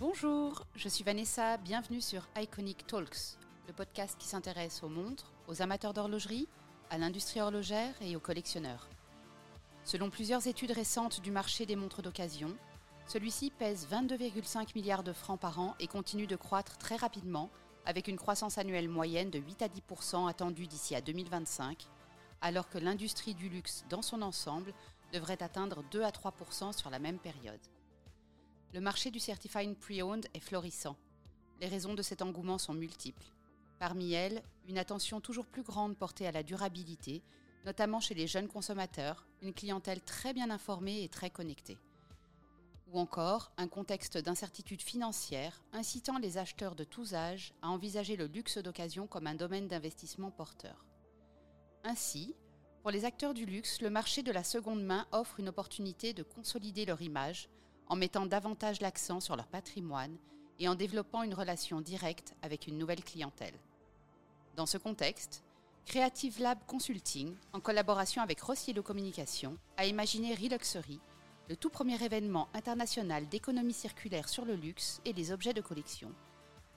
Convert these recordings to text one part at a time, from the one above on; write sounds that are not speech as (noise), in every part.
Bonjour, je suis Vanessa, bienvenue sur Iconic Talks, le podcast qui s'intéresse aux montres, aux amateurs d'horlogerie, à l'industrie horlogère et aux collectionneurs. Selon plusieurs études récentes du marché des montres d'occasion, celui-ci pèse 22,5 milliards de francs par an et continue de croître très rapidement, avec une croissance annuelle moyenne de 8 à 10% attendue d'ici à 2025, alors que l'industrie du luxe dans son ensemble devrait atteindre 2 à 3% sur la même période. Le marché du Certified Pre-Owned est florissant. Les raisons de cet engouement sont multiples. Parmi elles, une attention toujours plus grande portée à la durabilité, notamment chez les jeunes consommateurs, une clientèle très bien informée et très connectée. Ou encore un contexte d'incertitude financière incitant les acheteurs de tous âges à envisager le luxe d'occasion comme un domaine d'investissement porteur. Ainsi, pour les acteurs du luxe, le marché de la seconde main offre une opportunité de consolider leur image en mettant davantage l'accent sur leur patrimoine et en développant une relation directe avec une nouvelle clientèle. Dans ce contexte, Creative Lab Consulting, en collaboration avec Rossiello Communication, a imaginé Reluxury, le tout premier événement international d'économie circulaire sur le luxe et les objets de collection,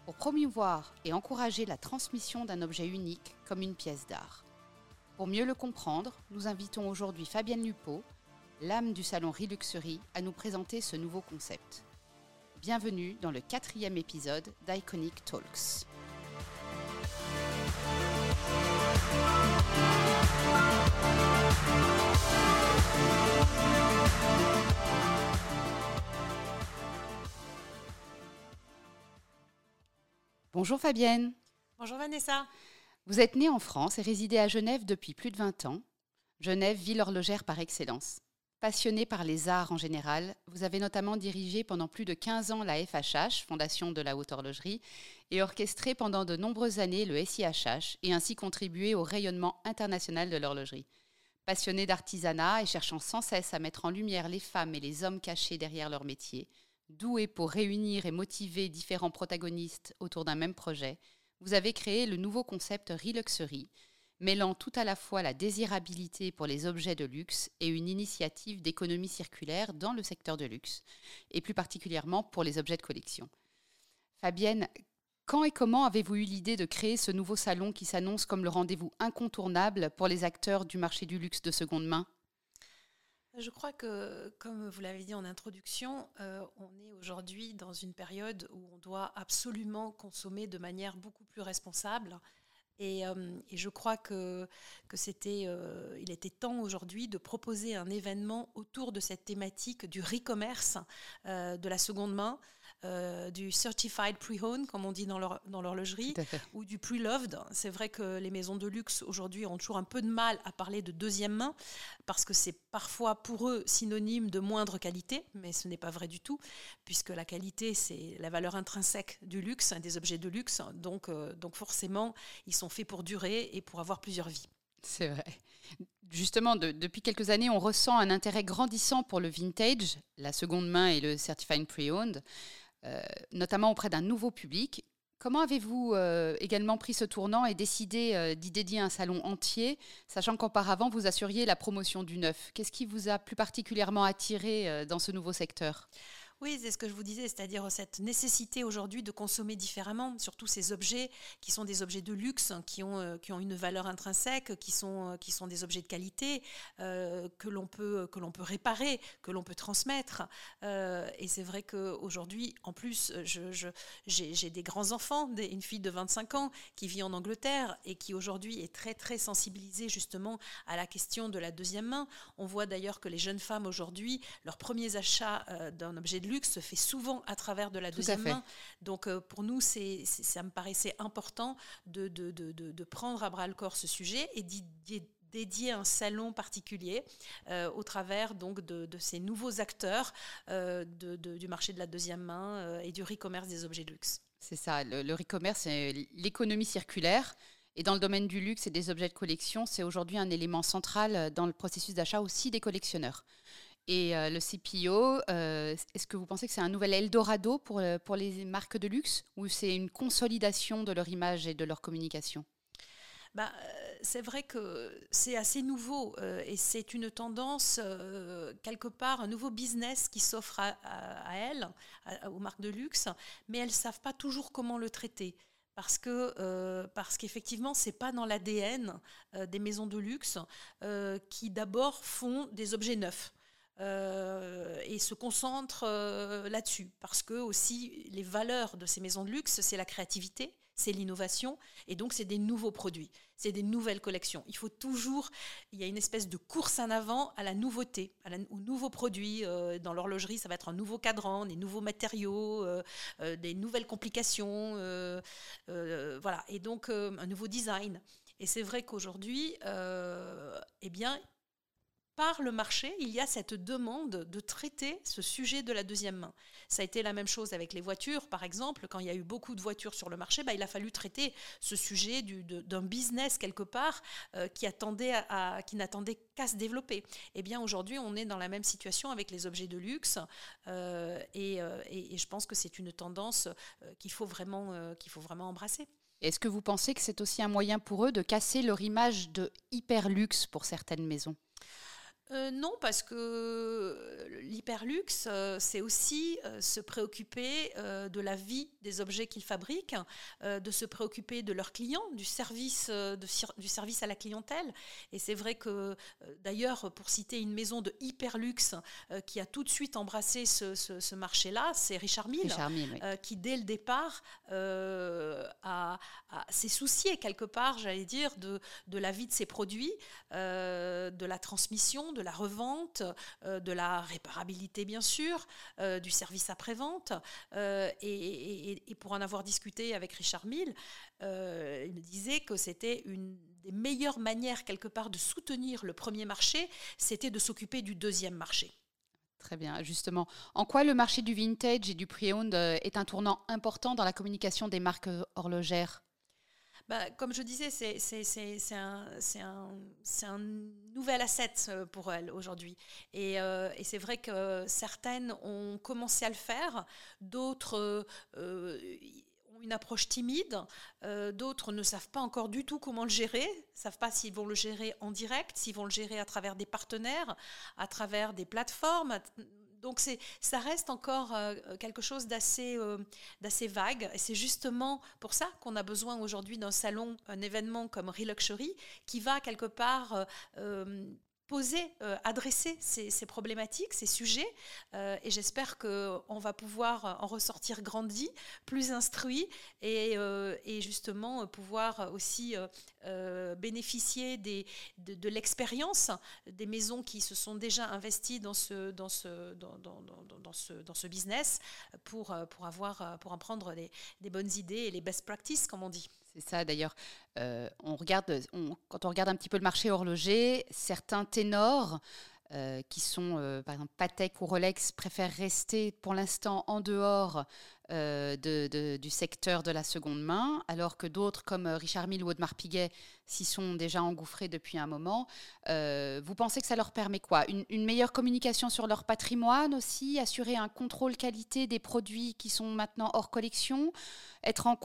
pour promouvoir et encourager la transmission d'un objet unique comme une pièce d'art. Pour mieux le comprendre, nous invitons aujourd'hui Fabienne Lupo, l'âme du salon Reluxury, à nous présenter ce nouveau concept. Bienvenue dans le quatrième épisode d'Iconic Talks. Bonjour Fabienne. Bonjour Vanessa. Vous êtes née en France et résidez à Genève depuis plus de 20 ans. Genève, ville horlogère par excellence. Passionnée par les arts en général, vous avez notamment dirigé pendant plus de 15 ans la FHH, Fondation de la Haute Horlogerie, et orchestré pendant de nombreuses années le SIHH et ainsi contribué au rayonnement international de l'horlogerie. Passionnée d'artisanat et cherchant sans cesse à mettre en lumière les femmes et les hommes cachés derrière leur métier, douée pour réunir et motiver différents protagonistes autour d'un même projet, vous avez créé le nouveau concept Reluxury, mêlant tout à la fois la désirabilité pour les objets de luxe et une initiative d'économie circulaire dans le secteur de luxe, et plus particulièrement pour les objets de collection. Fabienne, quand et comment avez-vous eu l'idée de créer ce nouveau salon qui s'annonce comme le rendez-vous incontournable pour les acteurs du marché du luxe de seconde main? Je crois que, comme vous l'avez dit en introduction, euh, on est aujourd'hui dans une période où on doit absolument consommer de manière beaucoup plus responsable euh, et, je crois que, c'était, euh, il était temps aujourd'hui de proposer un événement autour de cette thématique du re-commerce euh, de la seconde main. Euh, du certified pre-owned, comme on dit dans l'horlogerie, ou du pre-loved. C'est vrai que les maisons de luxe aujourd'hui ont toujours un peu de mal à parler de deuxième main, parce que c'est parfois pour eux synonyme de moindre qualité, mais ce n'est pas vrai du tout, puisque la qualité, c'est la valeur intrinsèque du luxe, des objets de luxe. Donc, euh, donc forcément, ils sont faits pour durer et pour avoir plusieurs vies. C'est vrai. Justement, depuis quelques années, on ressent un intérêt grandissant pour le vintage, la seconde main et le certified pre-owned. Euh, notamment auprès d'un nouveau public. Comment avez-vous euh, également pris ce tournant et décidé euh, d'y dédier un salon entier, sachant qu'auparavant vous assuriez la promotion du neuf? Qu'est-ce qui vous a plus particulièrement attiré dans ce nouveau secteur? Oui, c'est ce que je vous disais, c'est-à-dire cette nécessité aujourd'hui de consommer différemment, surtout ces objets qui sont des objets de luxe, qui ont, euh, qui ont une valeur intrinsèque, qui sont, euh, qui sont des objets de qualité, euh, que l'on peut, peut réparer, que l'on peut transmettre. et c'est vrai qu'aujourd'hui, en plus, j'ai, des grands-enfants, une fille de 25 ans qui vit en Angleterre et qui aujourd'hui est très, très sensibilisée justement à la question de la deuxième main. On voit d'ailleurs que les jeunes femmes aujourd'hui, leurs premiers achats d'un objet de luxe se fait souvent à travers de la deuxième main. Donc euh, pour nous, c'est, ça me paraissait important de, de, de, de, prendre à bras le corps ce sujet et d'y dédier un salon particulier euh, au travers donc de, ces nouveaux acteurs euh, du marché de la deuxième main et du e-commerce des objets de luxe. C'est ça, le, le e-commerce, c'est l'économie circulaire. Et dans le domaine du luxe et des objets de collection, c'est aujourd'hui un élément central dans le processus d'achat aussi des collectionneurs. Et le CPO, est-ce que vous pensez que c'est un nouvel Eldorado pour, pour les marques de luxe ou c'est une consolidation de leur image et de leur communication? Bah, c'est vrai que c'est assez nouveau euh, et c'est une tendance, euh, quelque part, un nouveau business qui s'offre à, elles, aux marques de luxe, mais elles ne savent pas toujours comment le traiter. Parce que euh, parce qu'effectivement c'est pas dans l'ADN des maisons de luxe qui d'abord font des objets neufs. Et se concentrent là-dessus. Parce que aussi, les valeurs de ces maisons de luxe, c'est la créativité, c'est l'innovation, et donc c'est des nouveaux produits, c'est des nouvelles collections. Il faut toujours, il y a une espèce de course en avant à la nouveauté, aux nouveaux produits. Euh, dans l'horlogerie, ça va être un nouveau cadran, des nouveaux matériaux, euh, euh, des nouvelles complications, voilà, et donc un nouveau design. Et c'est vrai qu'aujourd'hui, eh bien, par le marché, il y a cette demande de traiter ce sujet de la deuxième main. Ça a été la même chose avec les voitures, par exemple. Quand il y a eu beaucoup de voitures sur le marché, bah, il a fallu traiter ce sujet d'un business quelque part euh, qui, attendait à, qui n'attendait qu'à se développer. Eh bien, aujourd'hui, on est dans la même situation avec les objets de luxe, euh, euh, et, et, je pense que c'est une tendance qu'il faut vraiment, qu'il faut vraiment embrasser. Est-ce que vous pensez que c'est aussi un moyen pour eux de casser leur image de hyper luxe pour certaines maisons? Euh, non, parce que euh, l'hyperluxe, euh, c'est aussi se préoccuper de la vie des objets qu'ils fabriquent, de se préoccuper de leurs clients, du service, du service à la clientèle. Et c'est vrai que, d'ailleurs, pour citer une maison de hyperluxe qui a tout de suite embrassé ce, marché-là, c'est Richard Mille, qui dès le départ s'est soucié quelque part, j'allais dire, de, de la vie de ses produits, de la transmission, de de la revente, euh, de la réparabilité bien sûr, euh, du service après-vente. Euh, et, pour en avoir discuté avec Richard Mille, il me disait que c'était une des meilleures manières quelque part de soutenir le premier marché, c'était de s'occuper du deuxième marché. Très bien, justement. En quoi le marché du vintage et du pre-owned est un tournant important dans la communication des marques horlogères? Bah, comme je disais, c'est un, nouvel asset euh, pour elles aujourd'hui. Euh, et, c'est vrai que certaines ont commencé à le faire, d'autres euh, ont une approche timide, d'autres ne savent pas encore du tout comment le gérer, savent pas s'ils vont le gérer en direct, s'ils vont le gérer à travers des partenaires, à travers des plateformes, donc ça reste encore euh, quelque chose euh, d'assez vague. Et c'est justement pour ça qu'on a besoin aujourd'hui d'un salon, un événement comme Reluxury, qui va quelque part euh, poser, euh, adresser ces, problématiques, ces sujets. Euh, et j'espère qu'on va pouvoir en ressortir grandi, plus instruit et, euh, justement pouvoir aussi bénéficier des, de, l'expérience des maisons qui se sont déjà investies dans ce, business pour, en prendre des bonnes idées et les best practices, comme on dit. C'est ça d'ailleurs. Euh, quand on regarde un petit peu le marché horloger, certains ténors euh, qui sont, euh, par exemple, Patek ou Rolex, préfèrent rester pour l'instant en dehors euh, du secteur de la seconde main, alors que d'autres, comme Richard Mille ou Audemars Piguet, s'y sont déjà engouffrés depuis un moment. vous pensez que ça leur permet quoi? Une, meilleure communication sur leur patrimoine aussi, assurer un contrôle qualité des produits qui sont maintenant hors collection, être en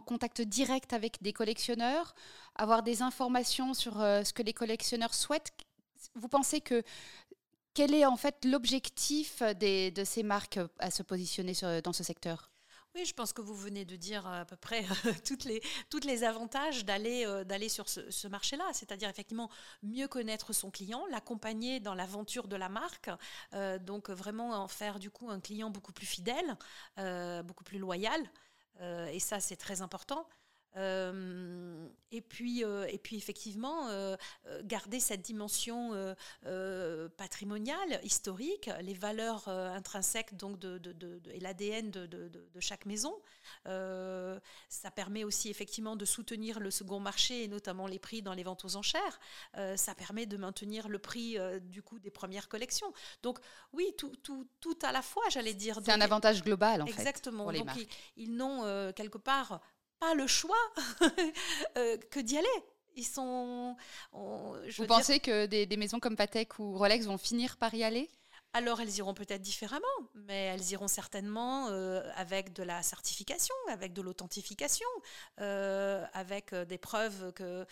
contact direct avec des collectionneurs, avoir des informations sur ce que les collectionneurs souhaitent? Vous pensez que quel est en fait l'objectif de ces marques à se positionner dans ce secteur? Oui, je pense que vous venez de dire à peu près (laughs) toutes les, toutes les avantages d'aller euh, d'aller sur ce, marché-là, c'est-à-dire effectivement mieux connaître son client, l'accompagner dans l'aventure de la marque, euh, donc vraiment en faire du coup un client beaucoup plus fidèle, euh, beaucoup plus loyal, et ça c'est très important. Euh, et, puis, euh, et puis effectivement, euh, garder cette dimension patrimoniale, historique, les valeurs intrinsèques donc de, de, et l'ADN de, chaque maison. ça permet aussi effectivement de soutenir le second marché et notamment les prix dans les ventes aux enchères. ça permet de maintenir le prix du coup des premières collections. Donc oui, tout, tout, tout à la fois, j'allais dire. C'est un avantage global en fait. Exactement. Donc ils n'ont quelque part pas le choix (laughs) euh, que d'y aller. Ils sont. Vous pensez que des, maisons comme Patek ou Rolex vont finir par y aller? Alors elles iront peut-être différemment, mais elles iront certainement avec de la certification, avec de l'authentification, avec des preuves que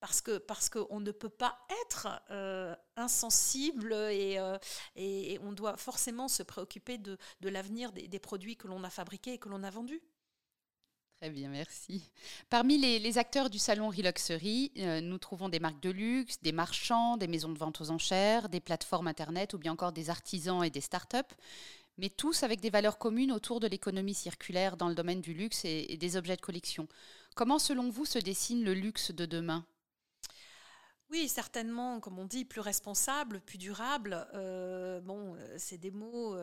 parce que parce qu'on ne peut pas être euh, insensible et, euh, et, on doit forcément se préoccuper de, de l'avenir des, des, produits que l'on a fabriqués et que l'on a vendus. Très bien, merci. Parmi les, acteurs du salon Reluxury, euh, nous trouvons des marques de luxe, des marchands, des maisons de vente aux enchères, des plateformes Internet ou bien encore des artisans et des start-up, mais tous avec des valeurs communes autour de l'économie circulaire dans le domaine du luxe et, des objets de collection. Comment, selon vous, se dessine le luxe de demain? Oui, certainement, comme on dit, plus responsable, plus durable. Euh, bon, euh, c'est des mots,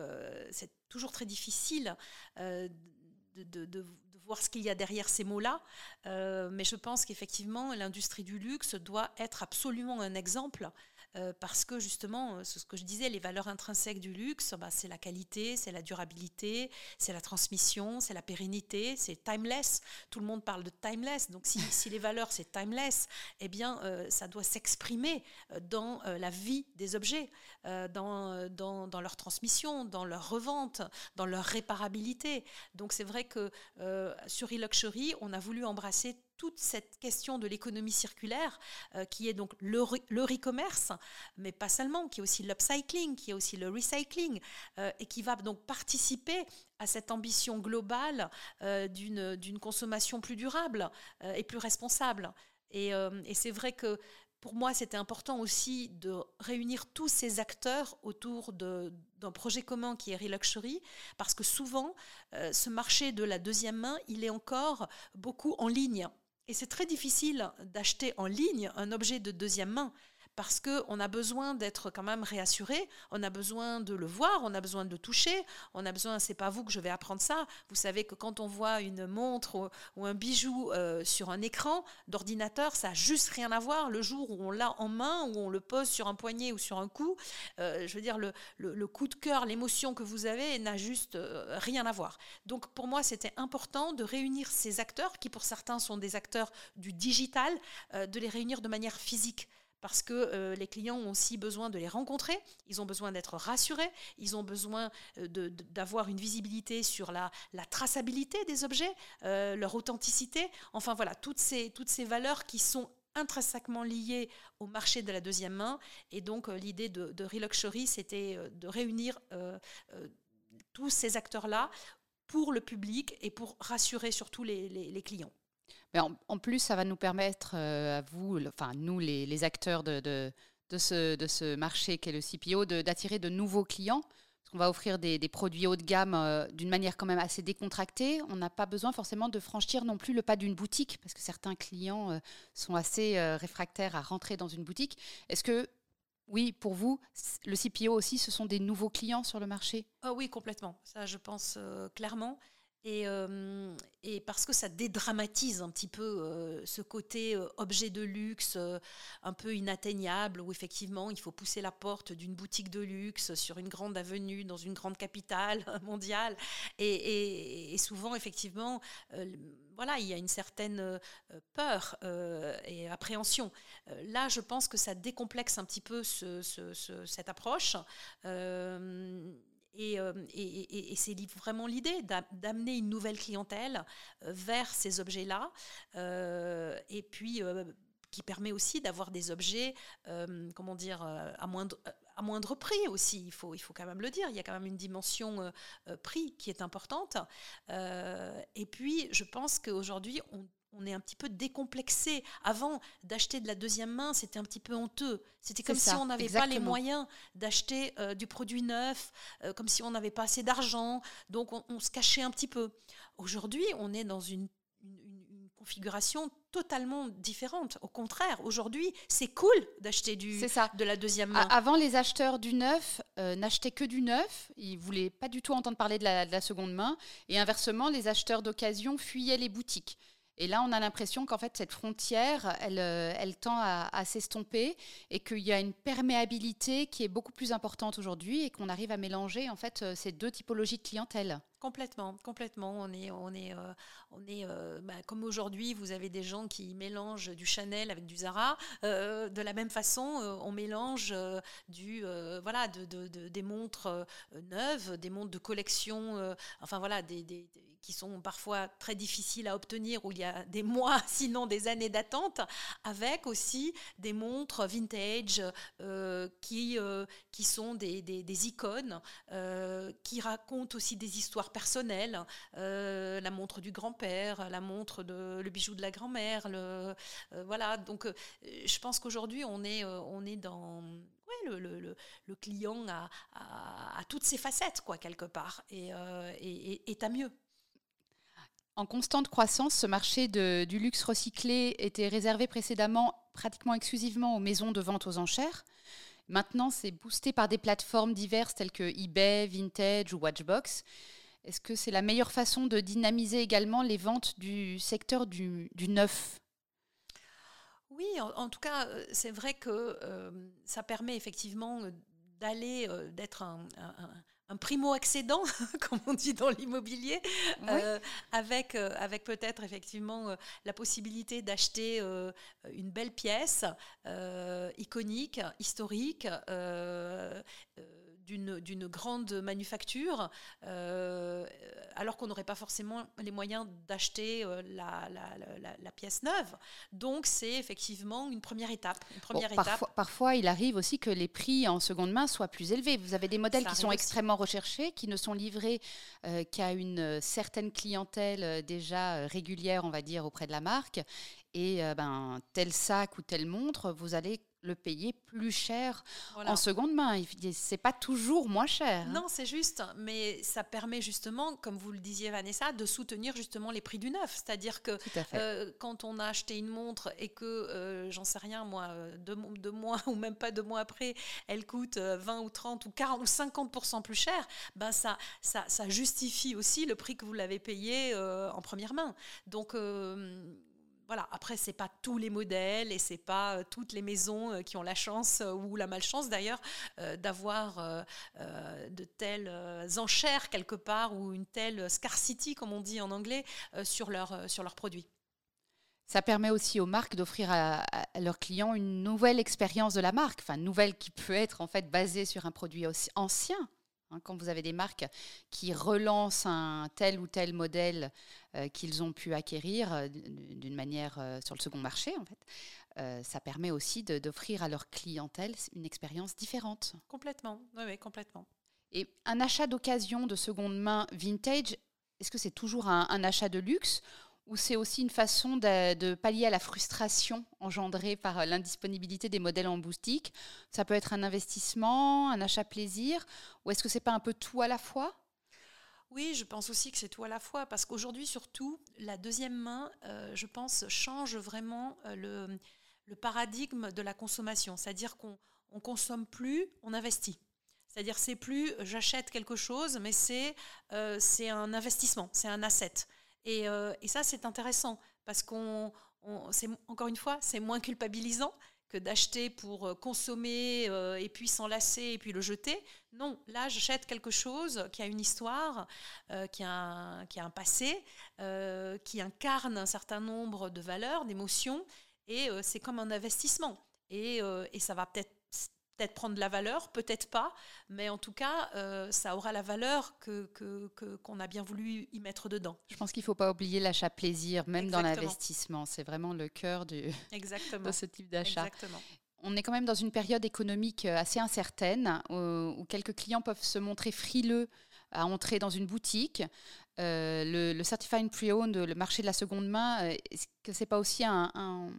c'est toujours très difficile de, voir ce qu'il y a derrière ces mots-là. mais je pense qu'effectivement, l'industrie du luxe doit être absolument un exemple euh, parce que justement, euh, ce que je disais, les valeurs intrinsèques du luxe, bah, c'est la qualité, c'est la durabilité, c'est la transmission, c'est la pérennité, c'est timeless. Tout le monde parle de timeless. Donc si, les valeurs, c'est timeless, eh bien, euh, ça doit s'exprimer dans la vie des objets, dans, leur transmission, dans leur revente, dans leur réparabilité. Donc c'est vrai que sur e-luxury, on a voulu embrasser toute cette question de l'économie circulaire, euh, qui est donc le, re-commerce, mais pas seulement, qui est aussi l'upcycling, qui est aussi le recycling, euh, et qui va donc participer à cette ambition globale euh, d'une consommation plus durable et plus responsable. Et, et c'est vrai que pour moi, c'était important aussi de réunir tous ces acteurs autour d'un projet commun qui est Reluxury, parce que souvent, ce marché de la deuxième main, il est encore beaucoup en ligne. Et c'est très difficile d'acheter en ligne un objet de deuxième main parce qu'on a besoin d'être quand même réassuré, on a besoin de le voir, on a besoin de le toucher, on a besoin, c'est pas vous que je vais apprendre ça, vous savez que quand on voit une montre ou, un bijou euh, sur un écran d'ordinateur, ça n'a juste rien à voir. Le jour où on l'a en main, où on le pose sur un poignet ou sur un cou, euh, je veux dire, le, le, coup de cœur, l'émotion que vous avez n'a juste euh, rien à voir. Donc pour moi, c'était important de réunir ces acteurs, qui pour certains sont des acteurs du digital, de les réunir de manière physique parce que euh, les clients ont aussi besoin de les rencontrer, ils ont besoin d'être rassurés, ils ont besoin euh, d'avoir une visibilité sur la, traçabilité des objets, euh, leur authenticité, enfin voilà, toutes ces, valeurs qui sont intrinsèquement liées au marché de la deuxième main. Et donc l'idée de, de Reluxury, c'était de réunir tous ces acteurs-là pour le public et pour rassurer surtout les clients. Mais en, plus, ça va nous permettre euh, à vous, enfin nous les, acteurs de, ce, marché qu'est le CPO, d'attirer de, nouveaux clients. Parce qu'on va offrir des, produits haut de gamme euh, d'une manière quand même assez décontractée. On n'a pas besoin forcément de franchir non plus le pas d'une boutique, parce que certains clients euh, sont assez réfractaires à rentrer dans une boutique. Est-ce que oui, pour vous, le CPO aussi, ce sont des nouveaux clients sur le marché? Oh Oui, complètement. Ça, je pense clairement. Euh, et, parce que ça dédramatise un petit peu euh, ce côté euh, objet de luxe un peu inatteignable, où effectivement il faut pousser la porte d'une boutique de luxe sur une grande avenue dans une grande capitale (laughs) mondiale. Et, souvent, effectivement, voilà, il y a une certaine peur et appréhension. là, je pense que ça décomplexe un petit peu cette approche. Euh, et, c'est vraiment l'idée d'amener une nouvelle clientèle euh, vers ces objets-là. Euh, et puis qui permet aussi d'avoir des objets, comment dire, à moindre, prix aussi, il faut, il faut quand même le dire. Il y a quand même une dimension prix qui est importante. et puis, je pense qu'aujourd'hui, on on est un petit peu décomplexé. Avant, d'acheter de la deuxième main, c'était un petit peu honteux. C'était comme si on n'avait pas les moyens d'acheter euh, du produit neuf, euh, comme si on n'avait pas assez d'argent. Donc, on, se cachait un petit peu. Aujourd'hui, on est dans une, configuration totalement différente. Au contraire, aujourd'hui, c'est cool d'acheter du de la deuxième main. Avant, les acheteurs du neuf euh, n'achetaient que du neuf. Ils voulaient pas du tout entendre parler de la, de la seconde main. Et inversement, les acheteurs d'occasion fuyaient les boutiques. Et là, on a l'impression qu'en fait, cette frontière, elle, euh, tend à, s'estomper et qu'il y a une perméabilité qui est beaucoup plus importante aujourd'hui et qu'on arrive à mélanger en fait euh, ces deux typologies de clientèle. Complètement, complètement. On est, on est, euh, euh, bah, comme aujourd'hui, vous avez des gens qui mélangent du Chanel avec du Zara. Euh, de la même façon, on mélange du, voilà, de, des montres neuves, des montres de collection, enfin voilà, qui sont parfois très difficiles à obtenir, où il y a des mois, (laughs) sinon des années d'attente, avec aussi des montres vintage qui, sont des icônes, qui racontent aussi des histoires personnelles, euh, la montre du grand-père, la montre de le bijou de la grand-mère, euh, voilà. Donc, euh, je pense qu'aujourd'hui on est on est dans le, le, le, client a, a, toutes ses facettes quoi quelque part et, et, est à mieux. En constante croissance, ce marché de, du luxe recyclé était réservé précédemment pratiquement exclusivement aux maisons de vente aux enchères. Maintenant, c'est boosté par des plateformes diverses telles que eBay, Vintage ou Watchbox. Est-ce que c'est la meilleure façon de dynamiser également les ventes du secteur du, neuf? Oui, en, tout cas, euh, c'est vrai que euh, ça permet effectivement euh, d'aller, d'être un, primo-accédant, (laughs) comme on dit dans l'immobilier, avec, avec peut-être effectivement la possibilité d'acheter une belle pièce iconique, historique d'une grande manufacture, euh, alors qu'on n'aurait pas forcément les moyens d'acheter euh, la, la, pièce neuve. Donc c'est effectivement une première étape. Une première étape. Parfois, parfois, il arrive aussi que les prix en seconde main soient plus élevés. Vous avez des modèles qui sont extrêmement recherchés, qui ne sont livrés euh, qu'à une certaine clientèle déjà régulière, on va dire, auprès de la marque. Et ben, tel sac ou telle montre, vous allez le payer plus cher en seconde main. C'est pas toujours moins cher. Hein. Non, c'est juste, mais ça permet justement, comme vous le disiez Vanessa, de soutenir justement les prix du neuf. C'est-à-dire que euh, quand on a acheté une montre et que, euh, j'en sais rien moi, euh, deux, mois (laughs) ou même pas deux mois après, elle coûte 20 ou 30 ou 40 ou 50% plus cher, ben ça, ça, ça, justifie aussi le prix que vous l'avez payé en première main. Donc voilà, après, c'est pas tous les modèles et c'est pas euh, toutes les maisons euh, qui ont la chance euh, ou la malchance d'ailleurs d'avoir de telles enchères quelque part ou une telle scarcity, comme on dit en anglais, sur, leur, sur leurs produits. Ça permet aussi aux marques d'offrir à, leurs clients une nouvelle expérience de la marque, enfin nouvelle qui peut être en fait basée sur un produit aussi ancien, quand vous avez des marques qui relancent un tel ou tel modèle euh, qu'ils ont pu acquérir euh, d'une manière euh, sur le second marché, en fait, ça permet aussi d'offrir à leur clientèle une expérience différente. Complètement, oui, oui, complètement. Et un achat d'occasion de seconde main vintage, est-ce que c'est toujours un achat de luxe ou c'est aussi une façon de, pallier à la frustration engendrée par euh, l'indisponibilité des modèles en boutique? Ça peut être un investissement, un achat plaisir, ou est-ce que c'est pas un peu tout à la fois? Oui, je pense aussi que c'est tout à la fois, parce qu'aujourd'hui, surtout, la deuxième main, euh, je pense, change vraiment euh, le, paradigme de la consommation. C'est-à-dire qu'on ne consomme plus, on investit. C'est-à-dire c'est plus j'achète quelque chose, mais c'est c'est un investissement, c'est un asset. Euh, et, ça, c'est intéressant parce qu'on, encore une fois, c'est moins culpabilisant que d'acheter pour euh, consommer euh, et puis s'enlacer et puis le jeter. Non, là, j'achète quelque chose qui a une histoire, qui, a un, qui a un passé, qui incarne un certain nombre de valeurs, d'émotions, et c'est comme un investissement. Et, et ça va peut-être peut-être prendre de la valeur, peut-être pas, mais en tout cas, euh, ça aura la valeur que, qu'on a bien voulu y mettre dedans. Je pense qu'il ne faut pas oublier l'achat plaisir, même dans l'investissement. C'est vraiment le cœur (laughs) de ce type d'achat. On est quand même dans une période économique euh, assez incertaine, où, quelques clients peuvent se montrer frileux à entrer dans une boutique. Euh, le, le Certified Pre-Owned, le marché de la seconde main, est-ce que ce n'est pas aussi un un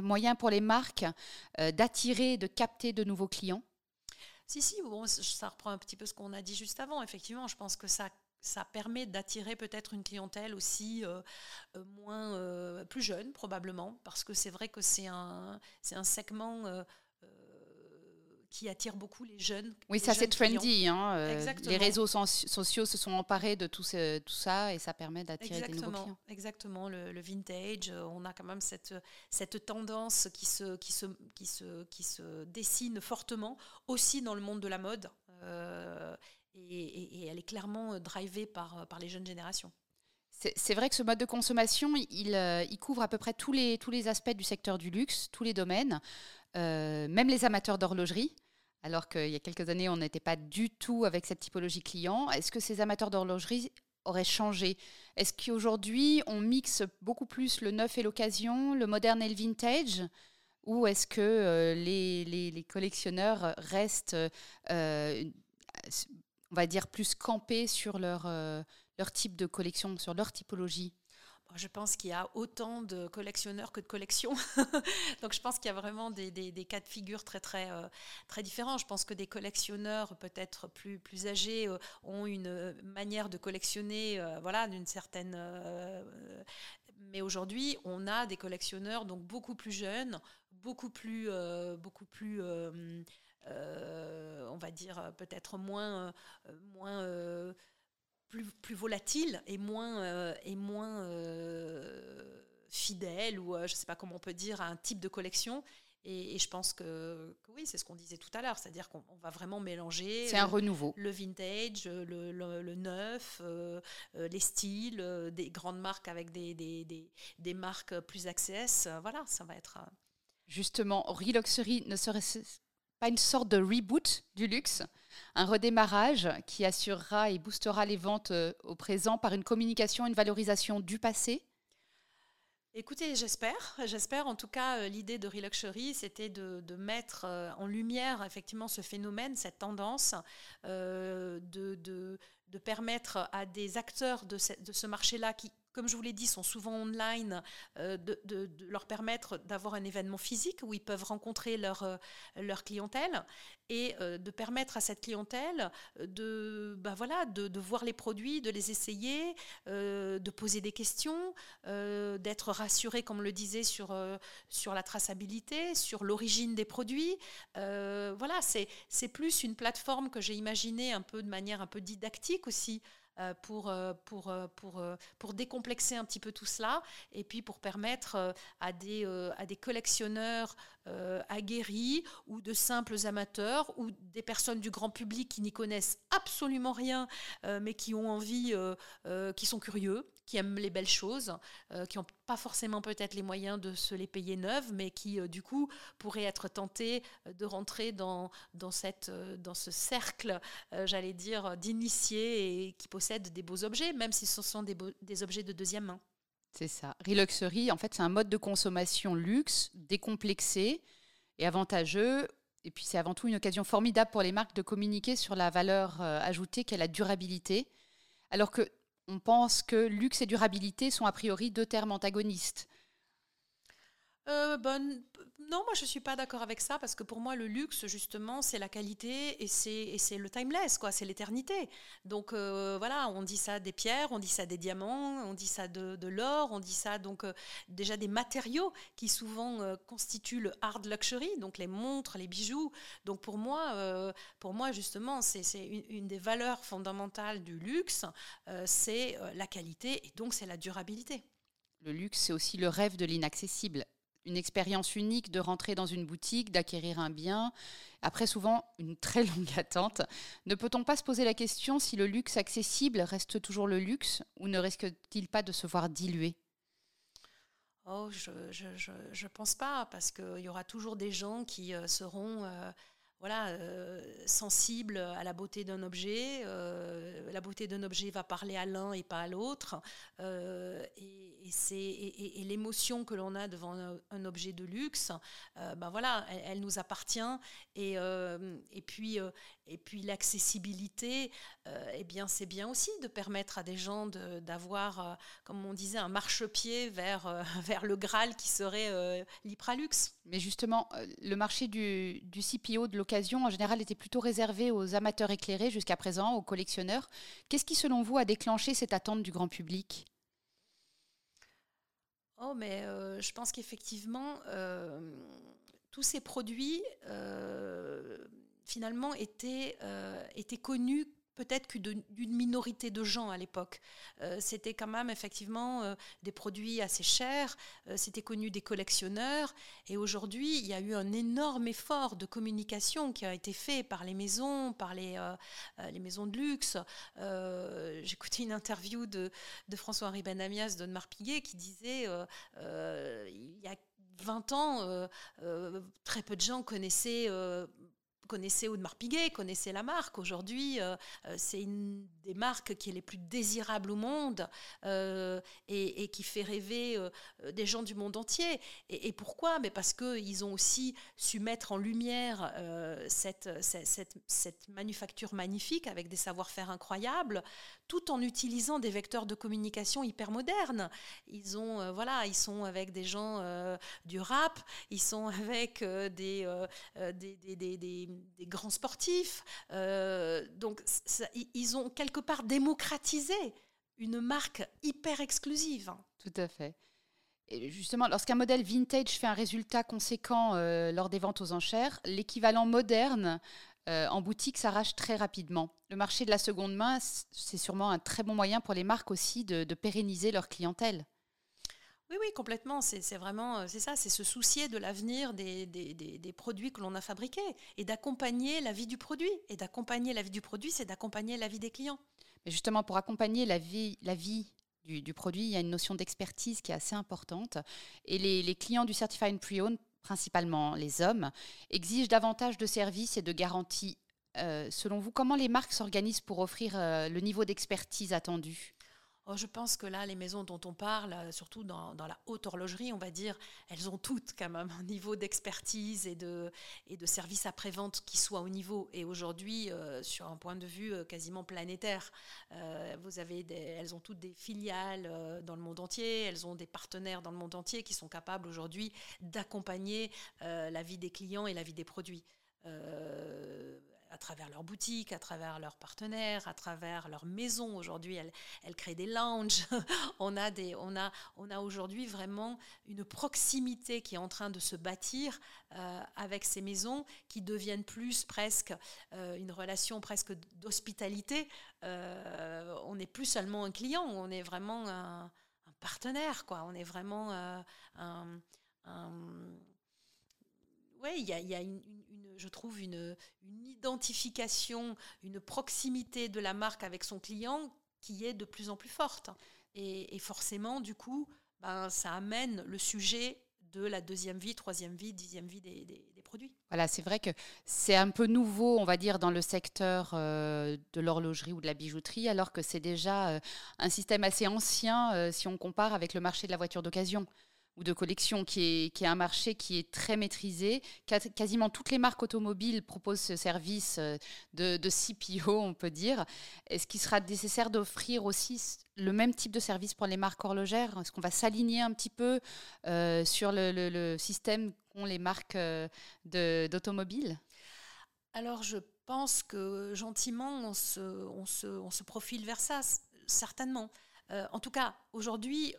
moyen pour les marques euh, d'attirer, de capter de nouveaux clients Si, si, ça reprend un petit peu ce qu'on a dit juste avant. Effectivement, je pense que ça, ça permet d'attirer peut-être une clientèle aussi euh, euh, moins plus jeune, probablement, parce que c'est vrai que c'est un, c'est un segment qui attire beaucoup les jeunes. Oui, ça c'est trendy. Hein, euh, les réseaux sociaux se sont emparés de tout, tout ça et ça permet d'attirer des nouveaux clients. Exactement, le, le, vintage, euh, on a quand même cette, cette tendance qui se, qui, se, qui, se, qui se dessine fortement aussi dans le monde de la mode. Euh, et, elle est clairement drivée par, par les jeunes générations. C'est vrai que ce mode de consommation, il, il, couvre à peu près tous les, tous les aspects du secteur du luxe, tous les domaines, même les amateurs d'horlogerie alors qu'il y a quelques années, on n'était pas du tout avec cette typologie client. Est-ce que ces amateurs d'horlogerie auraient changé? Est-ce qu'aujourd'hui, on mixe beaucoup plus le neuf et l'occasion, le moderne et le vintage? Ou est-ce que euh, les, collectionneurs restent, euh, on va dire, plus campés sur euh, leur type de collection, sur leur typologie? Je pense qu'il y a autant de collectionneurs que de collections. (laughs) Donc je pense qu'il y a vraiment des, cas de figure très, très, euh, très différents. Je pense que des collectionneurs peut-être plus, plus âgés euh, ont une manière de collectionner euh, voilà, d'une certaine... mais aujourd'hui, on a des collectionneurs donc beaucoup plus jeunes, beaucoup plus... beaucoup plus on va dire peut-être moins... moins plus, volatile et moins, euh, et moins euh, fidèle, ou euh, je ne sais pas comment on peut dire, à un type de collection. Et, je pense que, oui, c'est ce qu'on disait tout à l'heure, c'est-à-dire qu'on va vraiment mélanger. C'est un renouveau. Le vintage, le, le, neuf, les styles, des grandes marques avec des, des, des, des marques plus access. voilà, ça va être. Justement, Reluxury ne serait pas une sorte de reboot du luxe un redémarrage qui assurera et boostera les ventes euh, au présent par une communication, une valorisation du passé Écoutez, j'espère. J'espère. En tout cas, euh, l'idée de Reluxury, c'était de, mettre euh, en lumière effectivement ce phénomène, cette tendance, de, de, permettre à des acteurs de ce marché-là qui comme je vous l'ai dit, sont souvent online, euh, de, leur permettre d'avoir un événement physique où ils peuvent rencontrer leur, euh, leur clientèle et euh, de permettre à cette clientèle de, bah voilà, de, voir les produits, de les essayer, de poser des questions, d'être rassuré, comme le disait, sur, sur la traçabilité, sur l'origine des produits. voilà, c'est plus une plateforme que j'ai imaginée un peu de manière un peu didactique aussi. Euh, pour, euh, euh, pour décomplexer un petit peu tout cela et puis pour permettre à des, à des collectionneurs aguerris ou de simples amateurs ou des personnes du grand public qui n'y connaissent absolument rien mais qui ont envie, qui sont curieux, qui aiment les belles choses, euh, qui n'ont pas forcément peut-être les moyens de se les payer neuves, mais qui euh, du coup pourraient être tentés euh, de rentrer dans, dans, cette, dans ce cercle, j'allais dire, d'initiés et qui possèdent des beaux objets, même si ce sont des, des objets de deuxième main. C'est ça. Reluxury, en fait, c'est un mode de consommation luxe, décomplexé et avantageux. Et puis, c'est avant tout une occasion formidable pour les marques de communiquer sur la valeur ajoutée qu'est la durabilité. Alors que on pense que luxe et durabilité sont a priori deux termes antagonistes. Euh, non, moi je suis pas d'accord avec ça parce que pour moi le luxe justement c'est la qualité et c'est le timeless quoi, c'est l'éternité. Donc euh, voilà, on dit ça des pierres, on dit ça des diamants, on dit ça de, l'or, on dit ça donc euh, déjà des matériaux qui souvent constituent le hard luxury, donc les montres, les bijoux. Donc pour moi, pour moi justement c'est une, une, des valeurs fondamentales du luxe, c'est la qualité et donc c'est la durabilité. Le luxe c'est aussi le rêve de l'inaccessible une expérience unique de rentrer dans une boutique, d'acquérir un bien, après souvent une très longue attente. Ne peut-on pas se poser la question si le luxe accessible reste toujours le luxe ou ne risque-t-il pas de se voir diluer? Oh, je ne pense pas, parce qu'il y aura toujours des gens qui euh, seront... Euh, voilà, euh, sensible à la beauté d'un objet. Euh, la beauté d'un objet va parler à l'un et pas à l'autre. Euh, et, et, l'émotion que l'on a devant un, objet de luxe, ben voilà, elle, nous appartient. Et, et puis, et puis l'accessibilité, eh bien, c'est bien aussi de permettre à des gens d'avoir, comme on disait, un marchepied vers, (laughs) vers le Graal qui serait l'Ipralux. Mais justement, le marché du, du CPO de en général, était plutôt réservée aux amateurs éclairés jusqu'à présent, aux collectionneurs. Qu'est-ce qui, selon vous, a déclenché cette attente du grand public? Oh, mais euh, je pense qu'effectivement, euh, tous ces produits, euh, finalement, étaient, étaient connus peut-être qu'une minorité de gens à l'époque. Euh, c'était quand même effectivement euh, des produits assez chers, euh, c'était connu des collectionneurs, et aujourd'hui il y a eu un énorme effort de communication qui a été fait par les maisons, par les, les maisons de luxe. J'écoutais une interview de, de François-Henri Benamias d'Onmar Piguet qui disait il y a 20 ans, très peu de gens connaissaient connaissait Audemars Piguet, connaissait la marque. Aujourd'hui, euh, euh, c'est une des marques qui est les plus désirables au monde euh, et, qui fait rêver des gens du monde entier. Et, pourquoi? Mais Parce qu'ils ont aussi su mettre en lumière cette, manufacture magnifique avec des savoir-faire incroyables, tout en utilisant des vecteurs de communication hyper modernes. Ils, ont, voilà, ils sont avec des gens du rap, ils sont avec des des grands sportifs. Euh, donc, ils ont quelque part démocratisé une marque hyper exclusive. Tout à fait. Et justement, lorsqu'un modèle vintage fait un résultat conséquent euh, lors des ventes aux enchères, l'équivalent moderne euh, en boutique s'arrache très rapidement. Le marché de la seconde main, c'est sûrement un très bon moyen pour les marques aussi de pérenniser leur clientèle. Oui, oui, complètement. C'est vraiment, euh, c'est ça, c'est se soucier de l'avenir des, produits que l'on a fabriqués et d'accompagner la vie du produit. Et d'accompagner la vie du produit, c'est d'accompagner la vie des clients. Mais justement, pour accompagner la vie, la vie du, produit, il y a une notion d'expertise qui est assez importante. Et les, clients du Certified Pre-Owned, principalement les hommes, exigent davantage de services et de garanties. Euh, selon vous, comment les marques s'organisent pour offrir euh, le niveau d'expertise attendu? Oh, je pense que là, les maisons dont on parle, euh, surtout dans, la haute horlogerie, on va dire, elles ont toutes quand même un niveau d'expertise et de, et de service après-vente qui soit au niveau. Et aujourd'hui, euh, sur un point de vue euh, quasiment planétaire, elles ont toutes des filiales dans le monde entier, elles ont des partenaires dans le monde entier qui sont capables aujourd'hui d'accompagner la vie des clients et la vie des produits à travers leurs boutiques, à travers leurs partenaires, à travers leurs maisons. Aujourd'hui, elles, créent des lounges. (laughs) on a, on a, on a aujourd'hui vraiment une proximité qui est en train de se bâtir euh, avec ces maisons qui deviennent plus presque euh, une relation presque d'hospitalité. Euh, on n'est plus seulement un client, on est vraiment un, partenaire. Quoi. On est vraiment un oui, il y a, une, je trouve une, identification, une proximité de la marque avec son client qui est de plus en plus forte. Et, forcément, du coup, ben, ça amène le sujet de la deuxième vie, troisième vie, dixième vie des, produits. Voilà, c'est vrai que c'est un peu nouveau, on va dire, dans le secteur euh, de l'horlogerie ou de la bijouterie, alors que c'est déjà euh, un système assez ancien euh, si on compare avec le marché de la voiture d'occasion de collection, qui est, un marché qui est très maîtrisé. Quasiment toutes les marques automobiles proposent ce service euh, de, CPO, on peut dire. Est-ce qu'il sera nécessaire d'offrir aussi le même type de service pour les marques horlogères? Est-ce qu'on va s'aligner un petit peu euh, sur le, système qu'ont les marques euh, d'automobiles? Alors, je pense que gentiment, on se profile vers ça, certainement. en tout cas, aujourd'hui,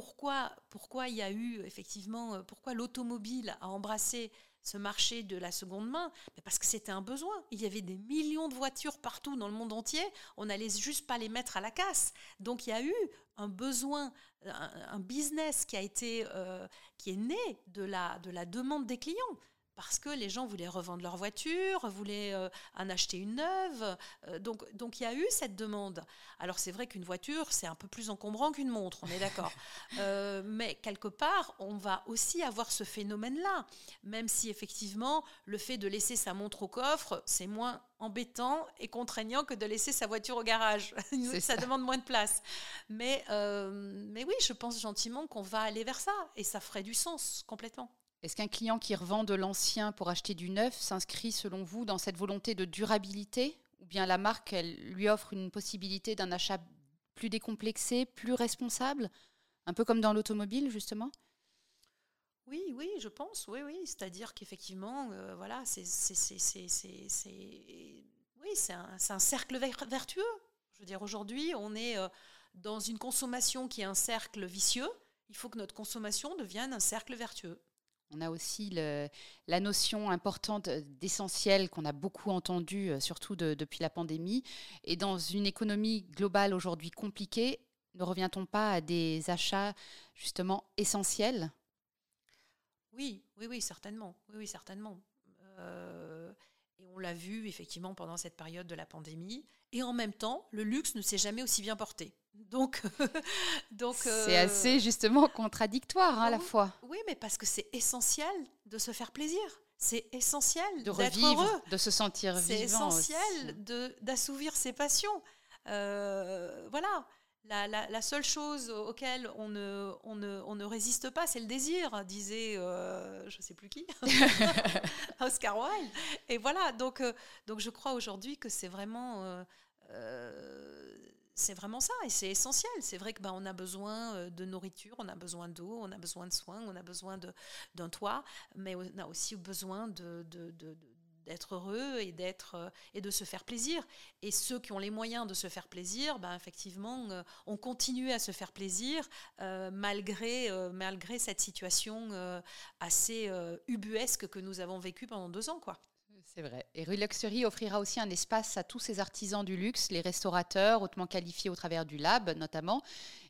pourquoi, il y a eu effectivement, euh, pourquoi l'automobile a embrassé ce marché de la seconde main? Parce que c'était un besoin. Il y avait des millions de voitures partout dans le monde entier. On n'allait juste pas les mettre à la casse. Donc il y a eu un besoin, un, business qui a été, euh, qui est né de la demande des clients parce que les gens voulaient revendre leur voiture, voulaient euh, en acheter une neuve. Euh, donc, donc il y a eu cette demande. Alors c'est vrai qu'une voiture, c'est un peu plus encombrant qu'une montre, on est d'accord. (laughs) Euh, mais quelque part, on va aussi avoir ce phénomène-là, même si effectivement, le fait de laisser sa montre au coffre, c'est moins embêtant et contraignant que de laisser sa voiture au garage. (laughs) ça, ça, demande moins de place. Mais, mais oui, je pense gentiment qu'on va aller vers ça et ça ferait du sens complètement. Est-ce qu'un client qui revend de l'ancien pour acheter du neuf s'inscrit selon vous dans cette volonté de durabilité Ou bien la marque, elle lui offre une possibilité d'un achat plus décomplexé, plus responsable Un peu comme dans l'automobile, justement? Oui, oui, je pense, oui, oui. C'est-à-dire qu'effectivement, euh, voilà, c'est, oui, c'est un, cercle vertueux. Je veux dire, aujourd'hui, on est euh, dans une consommation qui est un cercle vicieux. Il faut que notre consommation devienne un cercle vertueux. On a aussi la notion importante d'essentiel qu'on a beaucoup entendu, euh, surtout depuis la pandémie. Et dans une économie globale aujourd'hui compliquée, ne revient-on pas à des achats justement essentiels? Oui, oui, oui, certainement. Oui, oui, certainement. Euh, et on l'a vu effectivement pendant cette période de la pandémie. Et en même temps, le luxe ne s'est jamais aussi bien porté. Donc, (laughs) donc c'est assez justement contradictoire hein, à la fois. Oui, mais parce que c'est essentiel de se faire plaisir. C'est essentiel de revivre, de se sentir vivant. C'est essentiel de d'assouvir ses passions. Euh, voilà. La, la, seule chose auquel on ne, on ne, on ne résiste pas, c'est le désir, disait euh, je ne sais plus qui, (laughs) (laughs) Oscar Wilde. Et voilà, donc, euh, donc je crois aujourd'hui que c'est vraiment c'est vraiment ça et c'est essentiel. C'est vrai que ben, on a besoin euh, de nourriture, on a besoin d'eau, on a besoin de soins, on a besoin d'un toit, mais on a aussi besoin d'être heureux euh, et de se faire plaisir. Et ceux qui ont les moyens de se faire plaisir, ben effectivement, euh, ont continué à se faire plaisir malgré malgré cette situation assez ubuesque que nous avons vécue pendant deux ans, quoi. C'est vrai. Et Rue Luxury offrira aussi un espace à tous ces artisans du luxe, les restaurateurs, hautement qualifiés au travers du lab notamment,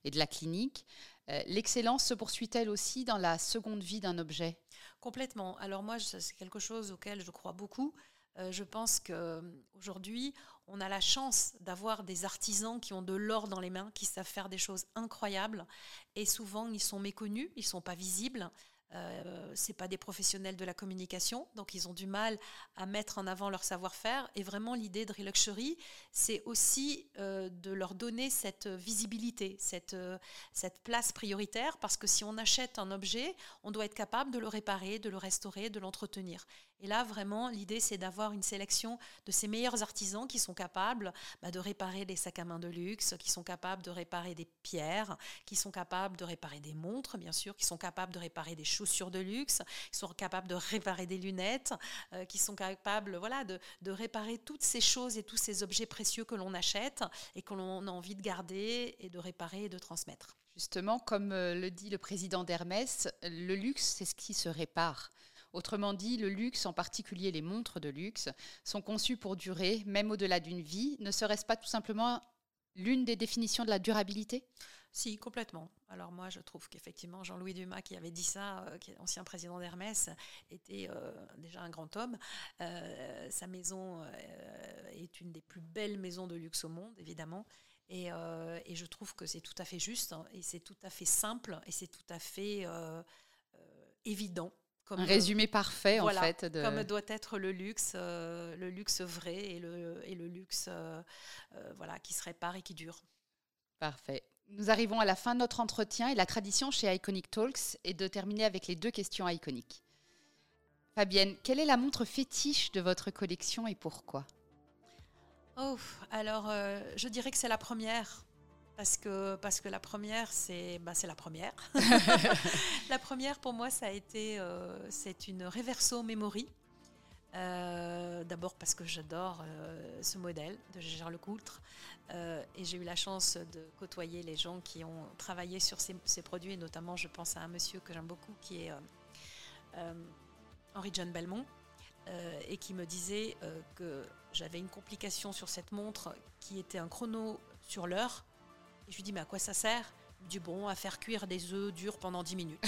et de la clinique. Euh, l'excellence se poursuit-elle aussi dans la seconde vie d'un objet Complètement. Alors moi, c'est quelque chose auquel je crois beaucoup. Euh, je pense qu'aujourd'hui, on a la chance d'avoir des artisans qui ont de l'or dans les mains, qui savent faire des choses incroyables. Et souvent, ils sont méconnus, ils ne sont pas visibles. Euh, c'est pas des professionnels de la communication, donc ils ont du mal à mettre en avant leur savoir-faire. Et vraiment, l'idée de Reluxury, c'est aussi euh, de leur donner cette visibilité, euh, cette place prioritaire, parce que si on achète un objet, on doit être capable de le réparer, de le restaurer, de l'entretenir. Et là, vraiment, l'idée, c'est d'avoir une sélection de ces meilleurs artisans qui sont capables bah, de réparer des sacs à main de luxe, qui sont capables de réparer des pierres, qui sont capables de réparer des montres, bien sûr, qui sont capables de réparer des chaussures de luxe, qui sont capables de réparer des lunettes, euh, qui sont capables voilà, de, de, réparer toutes ces choses et tous ces objets précieux que l'on achète et que l'on a envie de garder et de réparer et de transmettre. Justement, comme euh, le dit le président d'Hermès, le luxe, c'est ce qui se répare. Autrement dit, le luxe, en particulier les montres de luxe, sont conçues pour durer, même au-delà d'une vie. Ne serait-ce pas tout simplement l'une des définitions de la durabilité? Si, complètement. Alors moi, je trouve qu'effectivement, Jean-Louis Dumas, qui avait dit ça, euh, qui est ancien président d'Hermès, était euh, déjà un grand homme. Euh, sa maison est une des plus belles maisons de luxe au monde, évidemment. Et, je trouve que c'est tout à fait juste, hein, et c'est tout à fait simple, et c'est tout à fait évident un résumé parfait, en fait. De... Comme doit être le luxe, euh, le luxe vrai et le, et le luxe euh, euh, voilà, qui se répare et qui dure. Parfait. Nous arrivons à la fin de notre entretien et la tradition chez Iconic Talks est de terminer avec les deux questions iconiques. Fabienne, quelle est la montre fétiche de votre collection et pourquoi? Oh, alors je dirais que c'est la première parce que, parce que la première, c'est bah, la première. (laughs) (laughs) la première, pour moi, ça a été, euh, c'est une Reverso Memory. Euh, d'abord parce que j'adore euh, ce modèle de Gérard Lecoultre et j'ai eu la chance de côtoyer les gens qui ont travaillé sur ces, ces produits et notamment je pense à un monsieur que j'aime beaucoup qui est Henri John Belmont et qui me disait que j'avais une complication sur cette montre qui était un chrono sur l'heure et je lui dis, mais à quoi ça sert Du bon, à faire cuire des œufs durs pendant 10 minutes?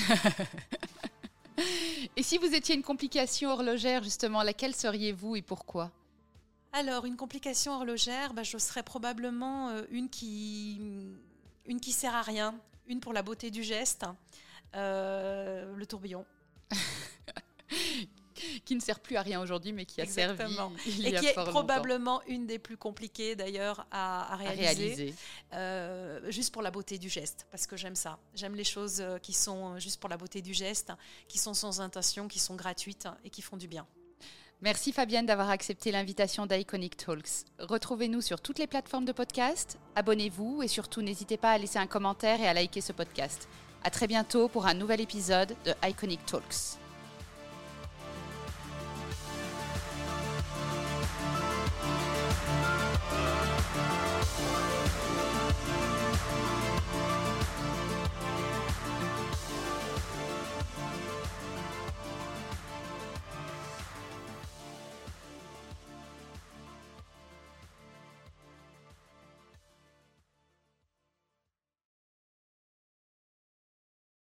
(laughs) et si vous étiez une complication horlogère, justement, laquelle seriez-vous et pourquoi? Alors, une complication horlogère, bah, je serais probablement euh, une qui une qui sert à rien, une pour la beauté du geste, euh, le tourbillon. (laughs) (laughs) qui ne sert plus à rien aujourd'hui, mais qui a servi. Il et qui est probablement une des plus compliquées d'ailleurs à, réaliser. Euh, juste pour la beauté du geste, parce que j'aime ça. J'aime les choses euh, qui sont juste pour la beauté du geste, qui sont sans intention, qui sont gratuites et qui font du bien. Merci Fabienne d'avoir accepté l'invitation d'Iconic Talks. Retrouvez-nous sur toutes les plateformes de podcast, abonnez-vous et surtout n'hésitez pas à laisser un commentaire et à liker ce podcast. À très bientôt pour un nouvel épisode de Iconic Talks.